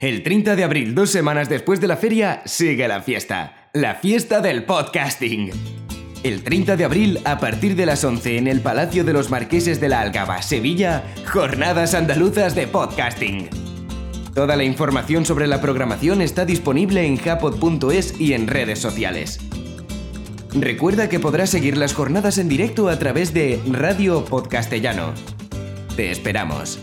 El 30 de abril, dos semanas después de la feria, sigue la fiesta. La fiesta del podcasting. El 30 de abril, a partir de las 11 en el Palacio de los Marqueses de la Algaba, Sevilla, Jornadas Andaluzas de Podcasting. Toda la información sobre la programación está disponible en japod.es y en redes sociales. Recuerda que podrás seguir las jornadas en directo a través de Radio Podcastellano. Te esperamos.